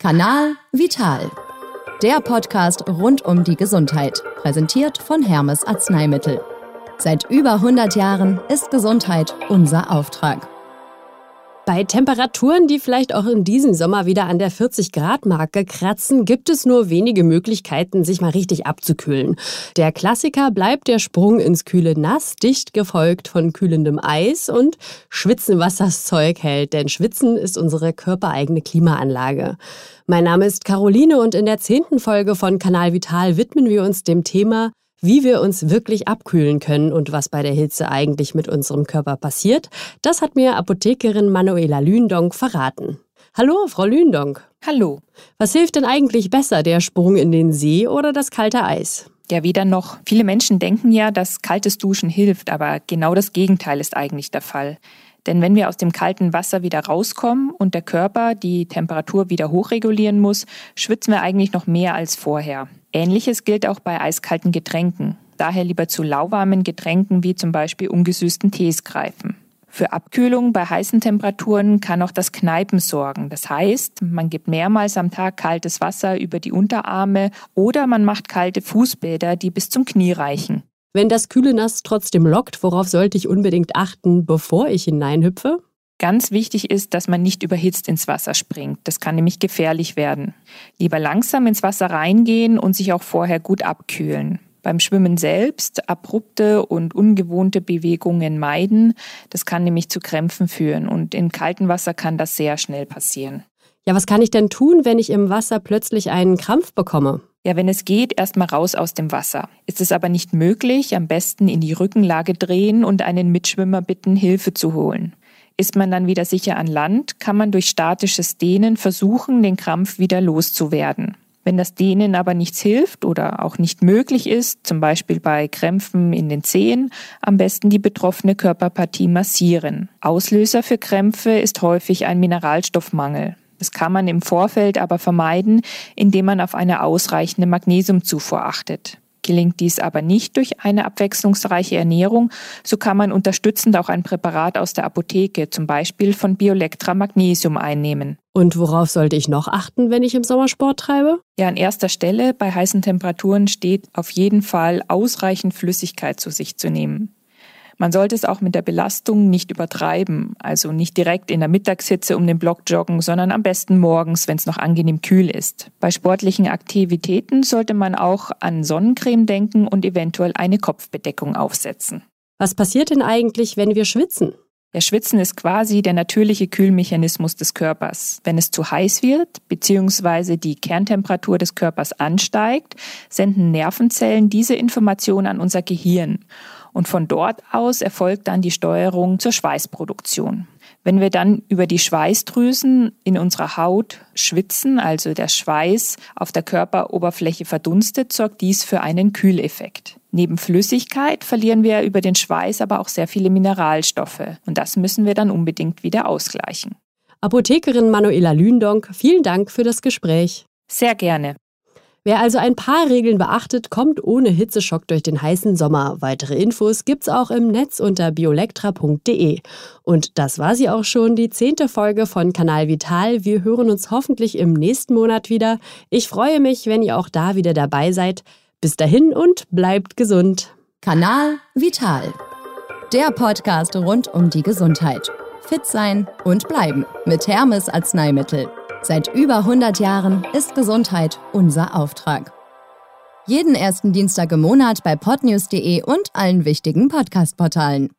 Kanal Vital. Der Podcast rund um die Gesundheit, präsentiert von Hermes Arzneimittel. Seit über 100 Jahren ist Gesundheit unser Auftrag. Bei Temperaturen, die vielleicht auch in diesem Sommer wieder an der 40-Grad-Marke kratzen, gibt es nur wenige Möglichkeiten, sich mal richtig abzukühlen. Der Klassiker bleibt der Sprung ins kühle Nass, dicht gefolgt von kühlendem Eis und Schwitzen, was das Zeug hält. Denn Schwitzen ist unsere körpereigene Klimaanlage. Mein Name ist Caroline und in der zehnten Folge von Kanal Vital widmen wir uns dem Thema wie wir uns wirklich abkühlen können und was bei der Hitze eigentlich mit unserem Körper passiert, das hat mir Apothekerin Manuela Lündonk verraten. Hallo, Frau Lündonk. Hallo. Was hilft denn eigentlich besser, der Sprung in den See oder das kalte Eis? Ja, weder noch. Viele Menschen denken ja, dass kaltes Duschen hilft, aber genau das Gegenteil ist eigentlich der Fall. Denn wenn wir aus dem kalten Wasser wieder rauskommen und der Körper die Temperatur wieder hochregulieren muss, schwitzen wir eigentlich noch mehr als vorher. Ähnliches gilt auch bei eiskalten Getränken. Daher lieber zu lauwarmen Getränken wie zum Beispiel ungesüßten Tees greifen. Für Abkühlung bei heißen Temperaturen kann auch das Kneipen sorgen. Das heißt, man gibt mehrmals am Tag kaltes Wasser über die Unterarme oder man macht kalte Fußbäder, die bis zum Knie reichen. Wenn das kühle Nass trotzdem lockt, worauf sollte ich unbedingt achten, bevor ich hineinhüpfe? Ganz wichtig ist, dass man nicht überhitzt ins Wasser springt. Das kann nämlich gefährlich werden. Lieber langsam ins Wasser reingehen und sich auch vorher gut abkühlen. Beim Schwimmen selbst abrupte und ungewohnte Bewegungen meiden. Das kann nämlich zu Krämpfen führen und in kaltem Wasser kann das sehr schnell passieren. Ja, was kann ich denn tun, wenn ich im Wasser plötzlich einen Krampf bekomme? Ja, wenn es geht, erstmal raus aus dem Wasser. Ist es aber nicht möglich, am besten in die Rückenlage drehen und einen Mitschwimmer bitten, Hilfe zu holen. Ist man dann wieder sicher an Land, kann man durch statisches Dehnen versuchen, den Krampf wieder loszuwerden. Wenn das Dehnen aber nichts hilft oder auch nicht möglich ist, zum Beispiel bei Krämpfen in den Zehen, am besten die betroffene Körperpartie massieren. Auslöser für Krämpfe ist häufig ein Mineralstoffmangel. Das kann man im Vorfeld aber vermeiden, indem man auf eine ausreichende Magnesiumzufuhr achtet. Gelingt dies aber nicht durch eine abwechslungsreiche Ernährung, so kann man unterstützend auch ein Präparat aus der Apotheke, zum Beispiel von Biolectra Magnesium, einnehmen. Und worauf sollte ich noch achten, wenn ich im Sommer Sport treibe? Ja, an erster Stelle bei heißen Temperaturen steht auf jeden Fall ausreichend Flüssigkeit zu sich zu nehmen. Man sollte es auch mit der Belastung nicht übertreiben, also nicht direkt in der Mittagshitze um den Block joggen, sondern am besten morgens, wenn es noch angenehm kühl ist. Bei sportlichen Aktivitäten sollte man auch an Sonnencreme denken und eventuell eine Kopfbedeckung aufsetzen. Was passiert denn eigentlich, wenn wir schwitzen? Der Schwitzen ist quasi der natürliche Kühlmechanismus des Körpers. Wenn es zu heiß wird bzw. die Kerntemperatur des Körpers ansteigt, senden Nervenzellen diese Information an unser Gehirn und von dort aus erfolgt dann die Steuerung zur Schweißproduktion. Wenn wir dann über die Schweißdrüsen in unserer Haut schwitzen, also der Schweiß auf der Körperoberfläche verdunstet, sorgt dies für einen Kühleffekt. Neben Flüssigkeit verlieren wir über den Schweiß aber auch sehr viele Mineralstoffe und das müssen wir dann unbedingt wieder ausgleichen. Apothekerin Manuela Lündonk, vielen Dank für das Gespräch. Sehr gerne. Wer also ein paar Regeln beachtet, kommt ohne Hitzeschock durch den heißen Sommer. Weitere Infos gibt's auch im Netz unter biolectra.de. Und das war sie auch schon, die zehnte Folge von Kanal Vital. Wir hören uns hoffentlich im nächsten Monat wieder. Ich freue mich, wenn ihr auch da wieder dabei seid. Bis dahin und bleibt gesund. Kanal Vital. Der Podcast rund um die Gesundheit. Fit sein und bleiben mit Hermes Arzneimittel. Seit über 100 Jahren ist Gesundheit unser Auftrag. Jeden ersten Dienstag im Monat bei podnews.de und allen wichtigen Podcast-Portalen.